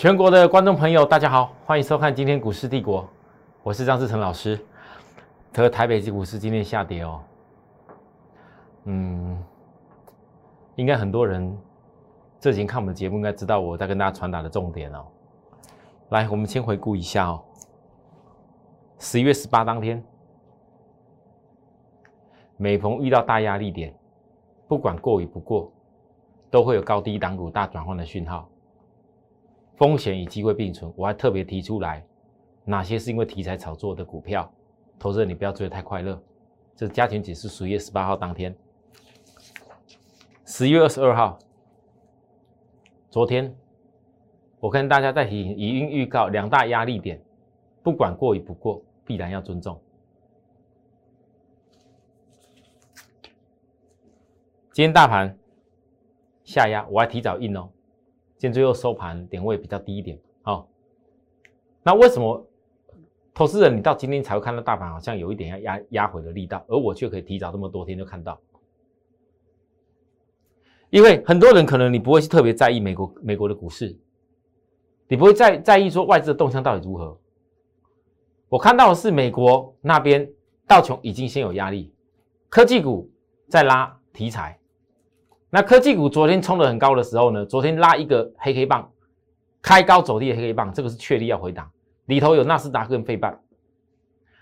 全国的观众朋友，大家好，欢迎收看今天股市帝国，我是张志成老师。这个台北股市今天下跌哦，嗯，应该很多人这几天看我们的节目，应该知道我在跟大家传达的重点哦。来，我们先回顾一下哦，十一月十八当天，每逢遇到大压力点，不管过与不过，都会有高低档股大转换的讯号。风险与机会并存，我还特别提出来，哪些是因为题材炒作的股票，投资人你不要追得太快乐。这是加权指数十月十八号当天，十一月二十二号，昨天我跟大家在提已经预告两大压力点，不管过与不过，必然要尊重。今天大盘下压，我还提早印哦。今天最后收盘点位比较低一点，好，那为什么投资人你到今天才会看到大盘好像有一点要压压回的力道，而我却可以提早这么多天就看到？因为很多人可能你不会去特别在意美国美国的股市，你不会在在意说外资的动向到底如何。我看到的是美国那边道琼已经先有压力，科技股在拉题材。那科技股昨天冲得很高的时候呢？昨天拉一个黑黑棒，开高走低的黑黑棒，这个是确立要回档，里头有纳斯达克跟费半。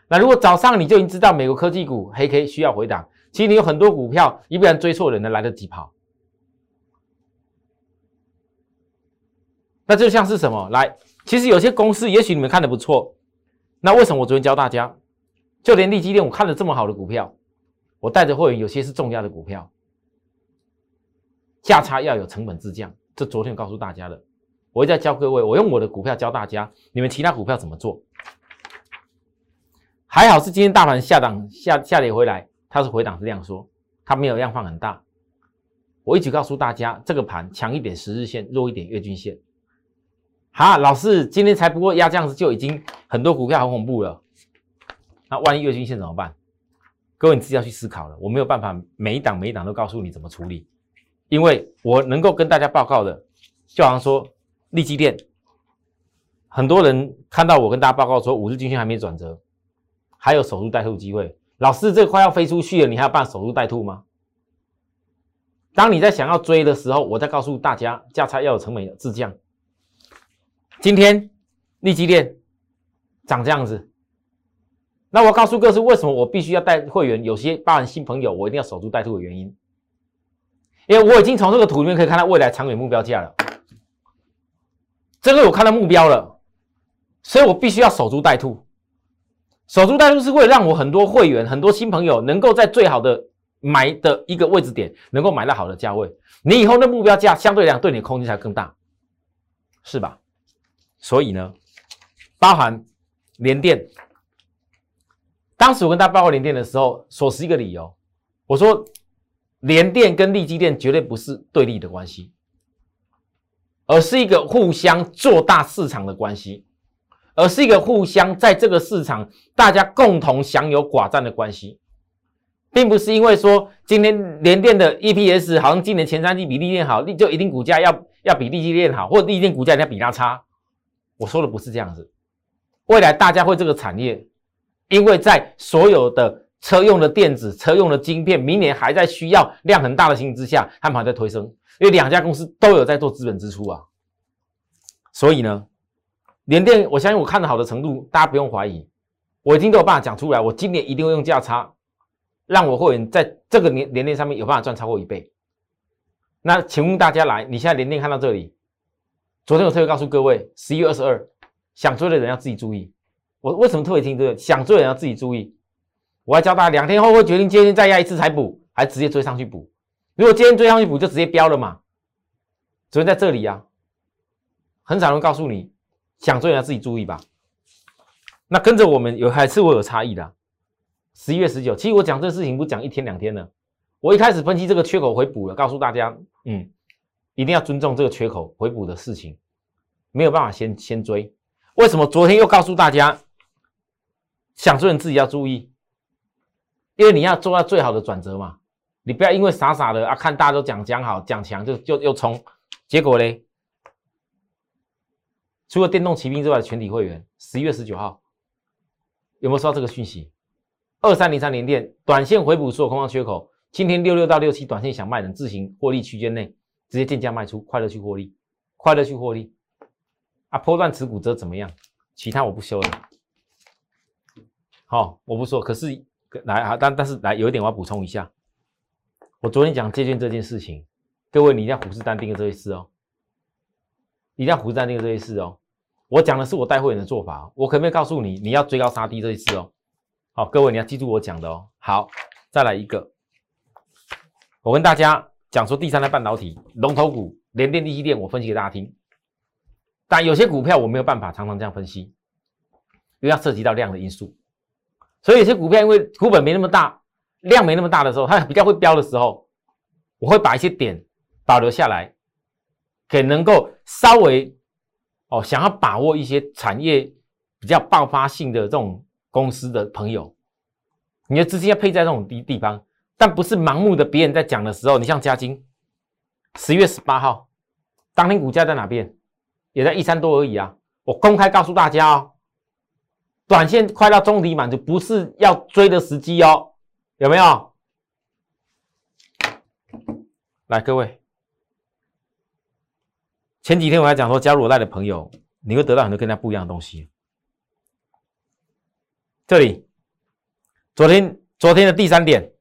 那如果早上你就已经知道美国科技股黑 K 需要回档，其实你有很多股票，一不然追错人呢，来得及跑。那就像是什么？来，其实有些公司，也许你们看的不错，那为什么我昨天教大家，就连利基店我看了这么好的股票，我带着会员有些是重要的股票。价差要有成本自降，这昨天告诉大家的，我会再教各位，我用我的股票教大家，你们其他股票怎么做？还好是今天大盘下档下下跌回来，它是回档是量缩，它没有量放很大。我一直告诉大家，这个盘强一点十日线，弱一点月均线。好，老师今天才不过压这样子就已经很多股票很恐怖了，那万一月均线怎么办？各位你自己要去思考了，我没有办法每一档每一档都告诉你怎么处理。因为我能够跟大家报告的，就好像说利基店，很多人看到我跟大家报告说五日均线还没转折，还有守株待兔机会。老师，这快要飞出去了，你还要办守株待兔吗？当你在想要追的时候，我再告诉大家，价差要有成本自降。今天利基店涨这样子，那我告诉各位为什么我必须要带会员，有些包含新朋友，我一定要守株待兔的原因。因为我已经从这个图里面可以看到未来长远目标价了，这个我看到目标了，所以我必须要守株待兔。守株待兔是会让我很多会员、很多新朋友能够在最好的买的一个位置点，能够买到好的价位。你以后的目标价相对来讲对你的空间才更大，是吧？所以呢，包含联电，当时我跟大家报告联电的时候，所持一个理由，我说。联电跟利基电绝对不是对立的关系，而是一个互相做大市场的关系，而是一个互相在这个市场大家共同享有寡占的关系，并不是因为说今天联电的 EPS 好像今年前三季比利电好，就一定股价要要比利基电好，或者利基电股价要比它差。我说的不是这样子，未来大家会这个产业，因为在所有的。车用的电子、车用的晶片，明年还在需要量很大的情形之下，他们还在推升，因为两家公司都有在做资本支出啊。所以呢，联电，我相信我看的好的程度，大家不用怀疑，我已经都有办法讲出来。我今年一定会用价差，让我会员在这个年联电上面有办法赚超过一倍。那请问大家来，你现在联电看到这里，昨天我特别告诉各位，十一月二十二，想追的人要自己注意。我为什么特别听这个？想追的人要自己注意。我要教大家，两天后会决定今天再压一次才补，还直接追上去补。如果今天追上去补，就直接飙了嘛。昨天在这里呀，很少人告诉你，想追要自己注意吧。那跟着我们有还是我有差异的。十一月十九，其实我讲这事情不讲一天两天了。我一开始分析这个缺口回补了，告诉大家，嗯，一定要尊重这个缺口回补的事情，没有办法先先追。为什么昨天又告诉大家，想追你自己要注意？因为你要做到最好的转折嘛，你不要因为傻傻的啊，看大家都讲讲好讲强就就又冲，结果嘞，除了电动骑兵之外的全体会员，十一月十九号有没有收到这个讯息？二三零三零电短线回补所有空方缺口，今天六六到六七短线想卖的自行获利区间内直接贱价卖出，快乐去获利，快乐去获利。啊，波段持股则怎么样？其他我不修了。好，我不说。可是来啊，但但是来有一点我要补充一下。我昨天讲借券这件事情，各位你一定要虎视眈眈的这些事哦，一定要虎视眈眈的这些事哦。我讲的是我带会员的做法，我可没有告诉你，你要追高杀低这一次哦？好，各位你要记住我讲的哦。好，再来一个，我跟大家讲说第三代半导体龙头股联电、力积电，我分析给大家听。但有些股票我没有办法常常这样分析，因为要涉及到量的因素，所以有些股票因为股本没那么大，量没那么大的时候，它比较会飙的时候，我会把一些点保留下来，给能够稍微。哦，想要把握一些产业比较爆发性的这种公司的朋友，你的资金要配在这种地地方，但不是盲目的。别人在讲的时候，你像嘉金，十月十八号当天股价在哪边？也在一三多而已啊。我公开告诉大家哦，短线快到中底满足，不是要追的时机哦，有没有？来，各位。前几天我还讲说，加入我赖的朋友，你会得到很多跟他不一样的东西。这里，昨天昨天的第三点，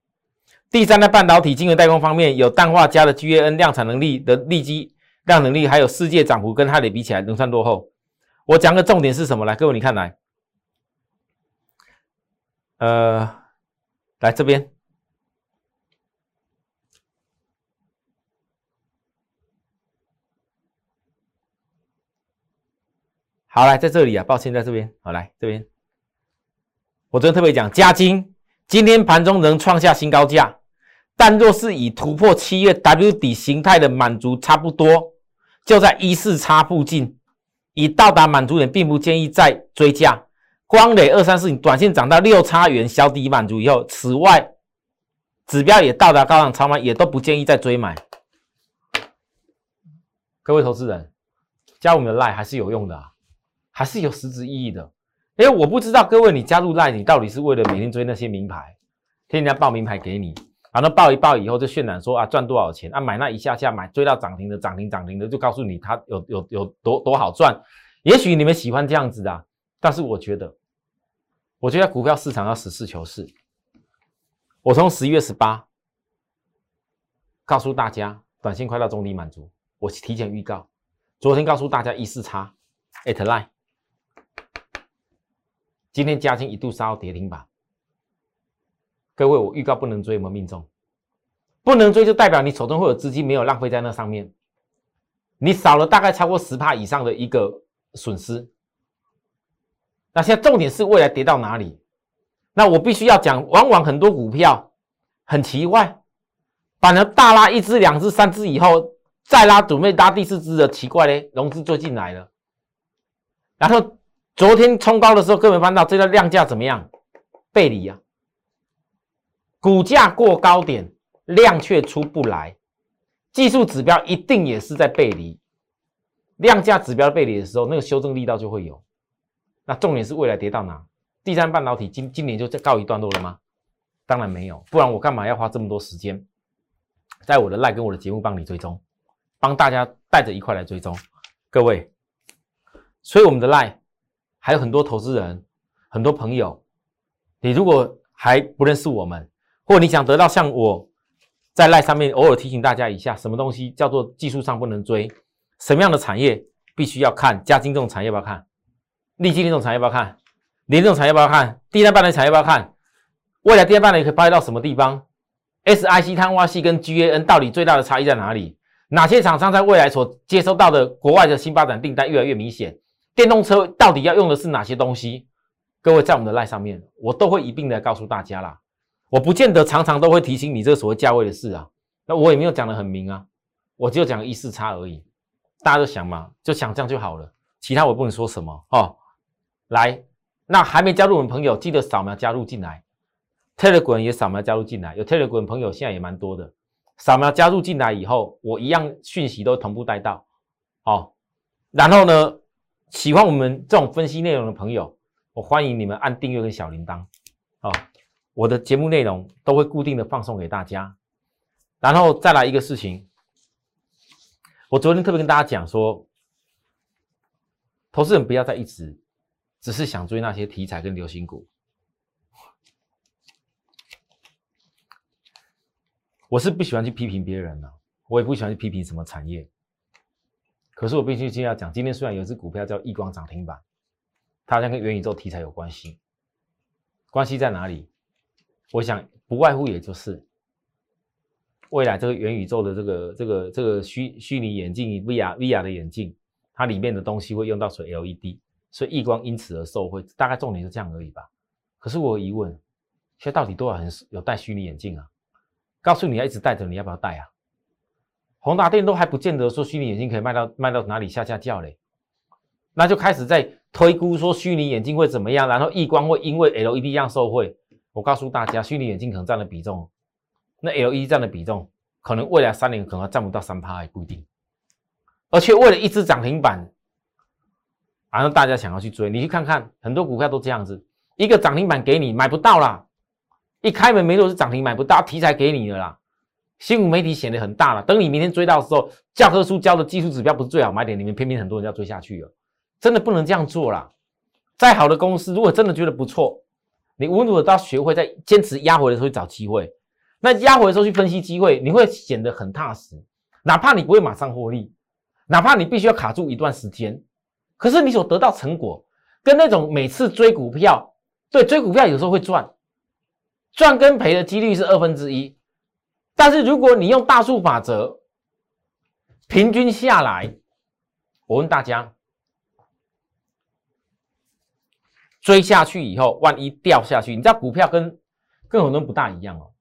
第三代半导体晶圆代工方面，有氮化镓的 GaN 量产能力的利基量能力，还有世界涨幅跟它的比起来，能算落后。我讲个重点是什么？来，各位你看来，呃，来这边。好，来在这里啊，抱歉，在这边。好，来这边，我昨天特别讲，加金今天盘中能创下新高价，但若是以突破七月 W 底形态的满足差不多，就在一四叉附近，已到达满足点，并不建议再追加。光磊二三四，你短线涨到六叉元小底满足以后，此外指标也到达高档超卖，也都不建议再追买。各位投资人，加我们的 line 还是有用的啊。还是有实质意义的。哎，我不知道各位，你加入赖，你到底是为了每天追那些名牌，天天报名牌给你，然后报一报以后就渲染说啊赚多少钱啊，买那一下下买追到涨停的涨停涨停的，就告诉你它有有有多多好赚。也许你们喜欢这样子的，但是我觉得，我觉得股票市场要实事求是。我从十一月十八告诉大家，短线快到中底满足，我提前预告。昨天告诉大家一四叉，at line。今天加金一度杀到跌停板，各位，我预告不能追，有没命中？不能追就代表你手中会有资金没有浪费在那上面，你少了大概超过十帕以上的一个损失。那现在重点是未来跌到哪里？那我必须要讲，往往很多股票很奇怪，反而大拉一只、两只、三只以后再拉，准备拉第四只的奇怪嘞，融资就进来了，然后。昨天冲高的时候，各位翻到这个量价怎么样？背离啊，股价过高点，量却出不来，技术指标一定也是在背离。量价指标背离的时候，那个修正力道就会有。那重点是未来跌到哪？第三半导体今今年就告一段落了吗？当然没有，不然我干嘛要花这么多时间，在我的赖跟我的节目帮你追踪，帮大家带着一块来追踪，各位。所以我们的赖。还有很多投资人，很多朋友，你如果还不认识我们，或你想得到像我在赖上面偶尔提醒大家一下，什么东西叫做技术上不能追，什么样的产业必须要看，加金这种产业要不要看，立基那种产业要不要看，联这种产业要不要看，第三半的产业要不要看，未来第二半的可以发到什么地方？SIC 碳化系跟 GaN 到底最大的差异在哪里？哪些厂商在未来所接收到的国外的新发展订单越来越明显？电动车到底要用的是哪些东西？各位在我们的赖上面，我都会一并的告诉大家啦。我不见得常常都会提醒你这个所谓价位的事啊。那我也没有讲的很明啊，我就讲一四差而已。大家都想嘛，就想这样就好了。其他我不能说什么哦。来，那还没加入我们朋友，记得扫描加入进来。Telegram 也扫描加入进来，有 Telegram 朋友现在也蛮多的。扫描加入进来以后，我一样讯息都同步带到。哦，然后呢？喜欢我们这种分析内容的朋友，我欢迎你们按订阅跟小铃铛啊。我的节目内容都会固定的放送给大家。然后再来一个事情，我昨天特别跟大家讲说，投资人不要再一直只是想追那些题材跟流行股。我是不喜欢去批评别人的，我也不喜欢去批评什么产业。可是我必须今天要讲，今天虽然有只股票叫亿光涨停板，它好像跟元宇宙题材有关系，关系在哪里？我想不外乎也就是未来这个元宇宙的这个这个这个虚虚拟眼镜 VR VR 的眼镜，它里面的东西会用到水 LED，所以亿光因此而受惠，大概重点是这样而已吧。可是我有疑问，现在到底多少人有戴虚拟眼镜啊？告诉你要一直戴着，你要不要戴啊？宏达电都还不见得说虚拟眼镜可以卖到卖到哪里下下叫嘞，那就开始在推估说虚拟眼镜会怎么样，然后亿光会因为 LED 样受惠。我告诉大家，虚拟眼镜可能占的比重，那 LED 占的比重，可能未来三年可能占不到三趴，也不一定。而且为了一只涨停板，然后大家想要去追，你去看看，很多股票都这样子，一个涨停板给你买不到啦，一开门没多是涨停买不到，题材给你的啦，新闻媒体显得很大了。等你明天追到的时候，教科书教的技术指标不是最好买点，你们偏偏很多人要追下去了，真的不能这样做啦。再好的公司，如果真的觉得不错。你无论如何都要学会在坚持压回的时候去找机会，那压回的时候去分析机会，你会显得很踏实。哪怕你不会马上获利，哪怕你必须要卡住一段时间，可是你所得到成果，跟那种每次追股票，对追股票有时候会赚，赚跟赔的几率是二分之一。但是如果你用大数法则，平均下来，我问大家。追下去以后，万一掉下去，你知道股票跟跟很多人不大一样哦。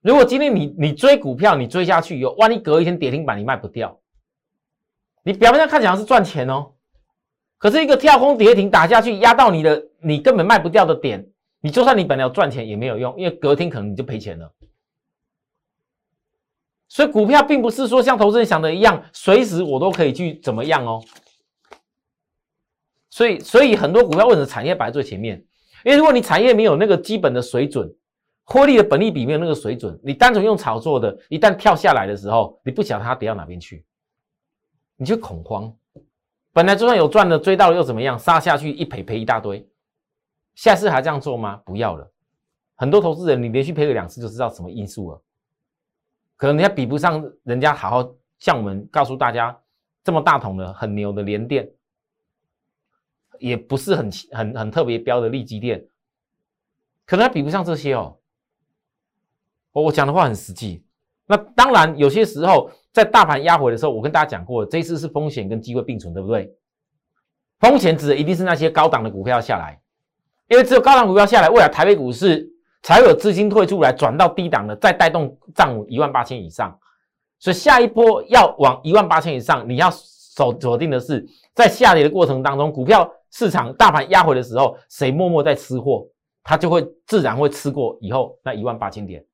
如果今天你你追股票，你追下去以后，万一隔一天跌停板你卖不掉，你表面上看起来是赚钱哦，可是一个跳空跌停打下去，压到你的你根本卖不掉的点，你就算你本来要赚钱也没有用，因为隔天可能你就赔钱了。所以股票并不是说像投资人想的一样，随时我都可以去怎么样哦。所以，所以很多股票为什么产业摆在最前面？因为如果你产业没有那个基本的水准，获利的本利比没有那个水准，你单纯用炒作的，一旦跳下来的时候，你不晓得它跌到哪边去，你就恐慌。本来就算有赚的，追到了又怎么样？杀下去一赔赔一大堆，下次还这样做吗？不要了。很多投资人，你连续赔了两次就知道什么因素了。可能人家比不上人家，好好向我们告诉大家这么大桶的很牛的连电。也不是很很很特别标的利基电，可能它比不上这些哦。我我讲的话很实际。那当然，有些时候在大盘压回的时候，我跟大家讲过，这一次是风险跟机会并存，对不对？风险指的一定是那些高档的股票下来，因为只有高档股票下来，未来台北股市才会有资金退出来，转到低档的，再带动涨一万八千以上。所以下一波要往一万八千以上，你要锁锁定的是，在下跌的过程当中，股票。市场大盘压回的时候，谁默默在吃货，他就会自然会吃过以后那一万八千点。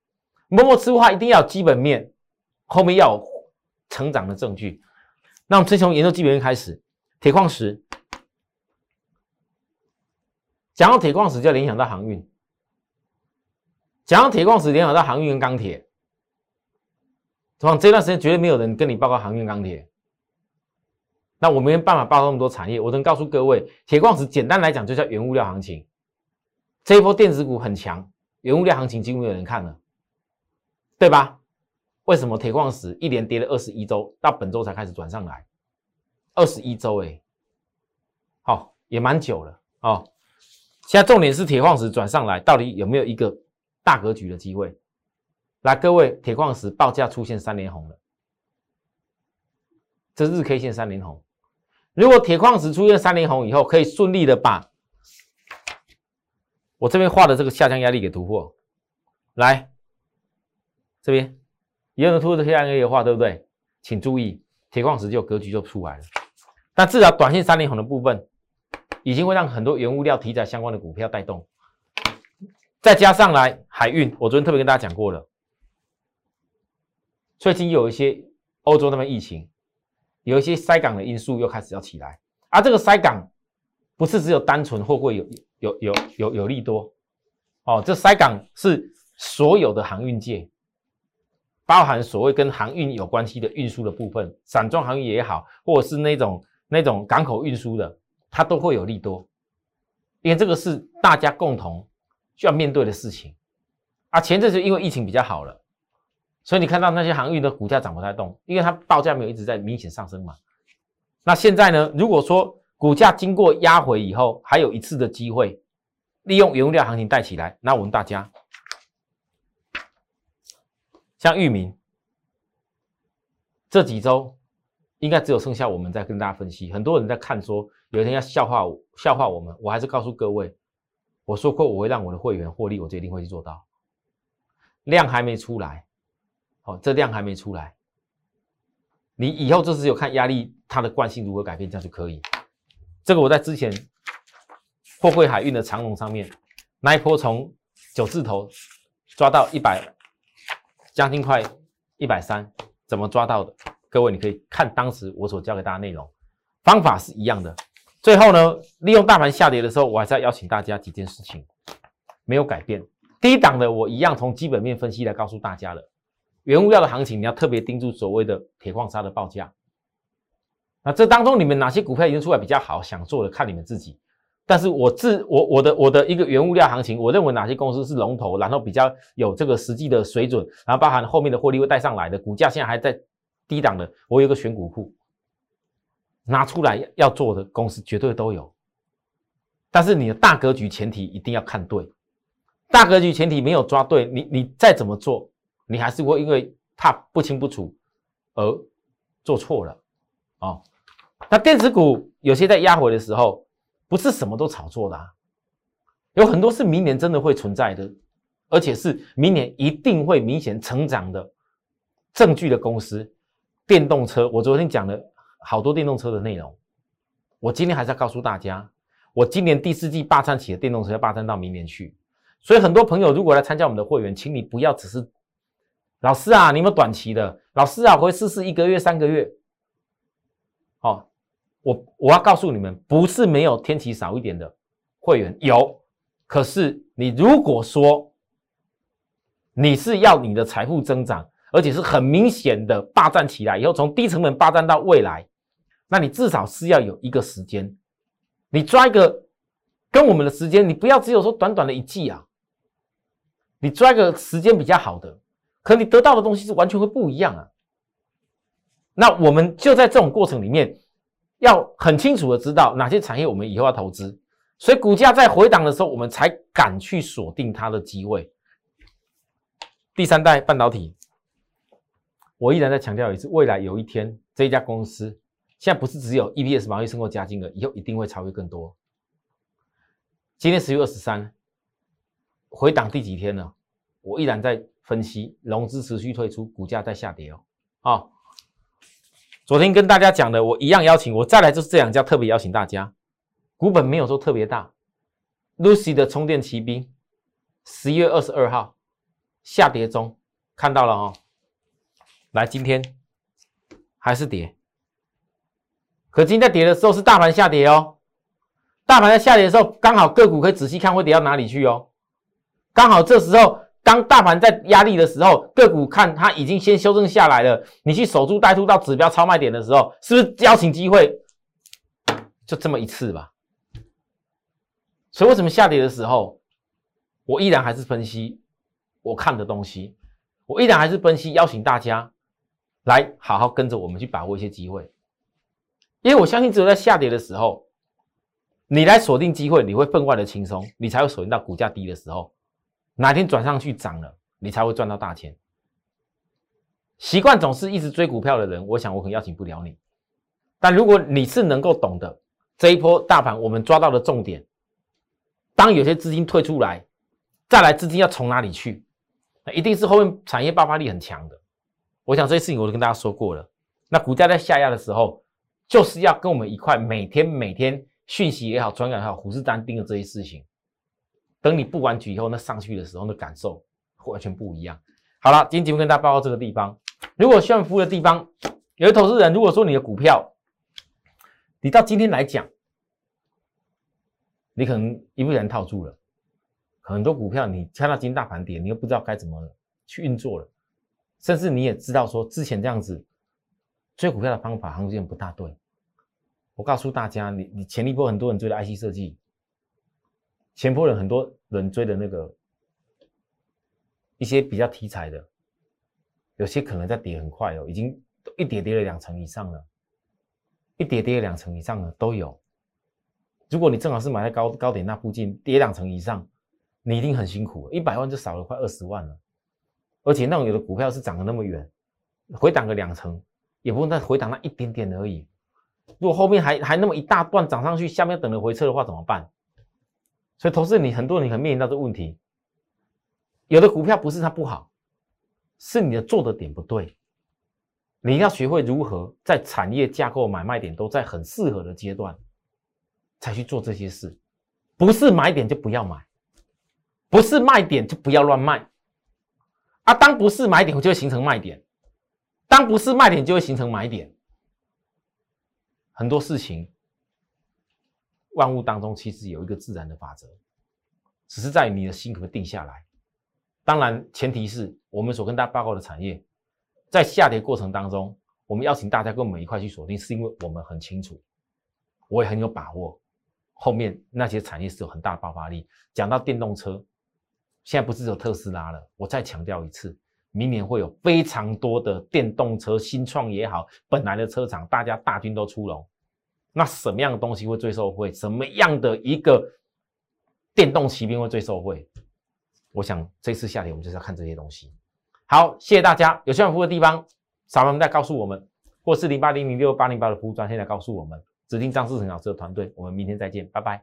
默默吃货，他一定要基本面，后面要有成长的证据。那我们先从研究基本面开始，铁矿石。讲到铁矿石，就要联想到航运；讲到铁矿石，联想到航运跟钢铁。往这段时间绝对没有人跟你报告航运、钢铁。那我没办法报那么多产业，我能告诉各位，铁矿石简单来讲就叫原物料行情。这一波电子股很强，原物料行情几乎没有人看了，对吧？为什么铁矿石一连跌了二十一周，到本周才开始转上来？二十一周哎，好，也蛮久了哦。现在重点是铁矿石转上来，到底有没有一个大格局的机会？来，各位，铁矿石报价出现三连红了，这日 K 线三连红。如果铁矿石出现三连红以后，可以顺利的把我这边画的这个下降压力给突破，来这边也有突破的下降压力画，对不对？请注意，铁矿石就格局就出来了。但至少短线三连红的部分，已经会让很多原物料题材相关的股票带动，再加上来海运，我昨天特别跟大家讲过了，最近有一些欧洲那边疫情。有一些塞港的因素又开始要起来，啊，这个塞港不是只有单纯货柜有有有有有利多哦，这塞港是所有的航运界，包含所谓跟航运有关系的运输的部分，散装航运也好，或者是那种那种港口运输的，它都会有利多，因为这个是大家共同需要面对的事情啊。前阵子因为疫情比较好了，所以你看到那些航运的股价涨不太动，因为它报价没有一直在明显上升嘛。那现在呢？如果说股价经过压回以后，还有一次的机会，利用原物料行情带起来，那我们大家像域名这几周，应该只有剩下我们在跟大家分析。很多人在看说，有一天要笑话我，笑话我们，我还是告诉各位，我说过我会让我的会员获利，我就一定会去做到。量还没出来，好，这量还没出来。你以后就只有看压力它的惯性如何改变，这样就可以。这个我在之前货柜海运的长龙上面那一波从九字头抓到一百，将近快一百三，怎么抓到的？各位你可以看当时我所教给大家内容，方法是一样的。最后呢，利用大盘下跌的时候，我还是要邀请大家几件事情没有改变。低档的我一样从基本面分析来告诉大家了。原物料的行情，你要特别盯住所谓的铁矿砂的报价。那这当中，你们哪些股票已经出来比较好，想做的看你们自己。但是我自我我的我的一个原物料行情，我认为哪些公司是龙头，然后比较有这个实际的水准，然后包含后面的获利会带上来的，股价现在还在低档的，我有个选股库，拿出来要做的公司绝对都有。但是你的大格局前提一定要看对，大格局前提没有抓对，你你再怎么做。你还是会因为怕不清不楚而做错了啊？那电子股有些在压回的时候，不是什么都炒作的，啊，有很多是明年真的会存在的，而且是明年一定会明显成长的证据的公司。电动车，我昨天讲了好多电动车的内容，我今天还是要告诉大家，我今年第四季霸占起的电动车要霸占到明年去。所以很多朋友如果来参加我们的会员，请你不要只是。老师啊，你有没有短期的？老师啊，我会试试一个月、三个月。我我要告诉你们，不是没有天期少一点的会员有，可是你如果说你是要你的财富增长，而且是很明显的霸占起来以后，从低成本霸占到未来，那你至少是要有一个时间，你抓一个跟我们的时间，你不要只有说短短的一季啊，你抓一个时间比较好的。可你得到的东西是完全会不一样啊！那我们就在这种过程里面，要很清楚的知道哪些产业我们以后要投资，所以股价在回档的时候，我们才敢去锁定它的机会。第三代半导体，我依然在强调一次，未来有一天这一家公司，现在不是只有 EPS 毛利胜过加金额，以后一定会超越更多。今天十月二十三，回档第几天了？我依然在。分析融资持续退出，股价在下跌哦。好，昨天跟大家讲的，我一样邀请我再来，就是这两家特别邀请大家，股本没有说特别大。Lucy 的充电骑兵，十一月二十二号下跌中看到了哦。来，今天还是跌，可今天跌的时候是大盘下跌哦。大盘在下跌的时候，刚好个股可以仔细看会跌到哪里去哦。刚好这时候。当大盘在压力的时候，个股看它已经先修正下来了，你去守株待兔到指标超卖点的时候，是不是邀请机会？就这么一次吧。所以为什么下跌的时候，我依然还是分析我看的东西，我依然还是分析邀请大家来好好跟着我们去把握一些机会，因为我相信只有在下跌的时候，你来锁定机会，你会分外的轻松，你才会锁定到股价低的时候。哪天转上去涨了，你才会赚到大钱。习惯总是一直追股票的人，我想我可能邀请不了你。但如果你是能够懂得这一波大盘我们抓到的重点，当有些资金退出来，再来资金要从哪里去？那一定是后面产业爆发力很强的。我想这些事情我都跟大家说过了。那股价在下压的时候，就是要跟我们一块每天每天讯息也好，传感也好，虎视眈眈的这些事情。等你布完局以后，那上去的时候的感受完全不一样。好了，今天节目跟大家报告这个地方。如果需要服务的地方，有的投资人如果说你的股票你到今天来讲，你可能一不小心套住了，很多股票你看到今天大盘跌，你又不知道该怎么去运作了，甚至你也知道说之前这样子追股票的方法好像不大对。我告诉大家，你你前一波很多人追的 IC 设计，前波人很多人追的那个一些比较题材的，有些可能在跌很快哦，已经一跌跌了两成以上了，一跌跌了两成以上了都有。如果你正好是买在高高点那附近，跌两成以上，你一定很辛苦，一百万就少了快二十万了。而且那种有的股票是涨了那么远，回档个两成，也不用再回档那一点点而已。如果后面还还那么一大段涨上去，下面等着回撤的话怎么办？所以投资你很多人可能面临到这个问题，有的股票不是它不好，是你的做的点不对。你要学会如何在产业架构买卖点都在很适合的阶段，才去做这些事。不是买点就不要买，不是卖点就不要乱卖。啊，当不是买点就会形成卖点，当不是卖点就会形成买点。很多事情，万物当中其实有一个自然的法则，只是在你的心可不可以定下来。当然，前提是我们所跟大家报告的产业，在下跌过程当中，我们邀请大家跟我们一块去锁定，是因为我们很清楚，我也很有把握，后面那些产业是有很大的爆发力。讲到电动车，现在不是有特斯拉了，我再强调一次。明年会有非常多的电动车新创也好，本来的车厂大家大军都出笼，那什么样的东西会最受惠？什么样的一个电动骑兵会最受惠？我想这次下跌我们就是要看这些东西。好，谢谢大家，有需要服务的地方，扫描再告诉我们，或是零八零零六八零八的服务专线来告诉我们。指定张志成老师的团队，我们明天再见，拜拜。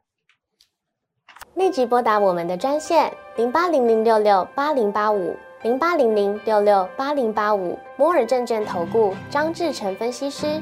立即拨打我们的专线零八零零六六八零八五。零八零零六六八零八五摩尔证券投顾张志成分析师，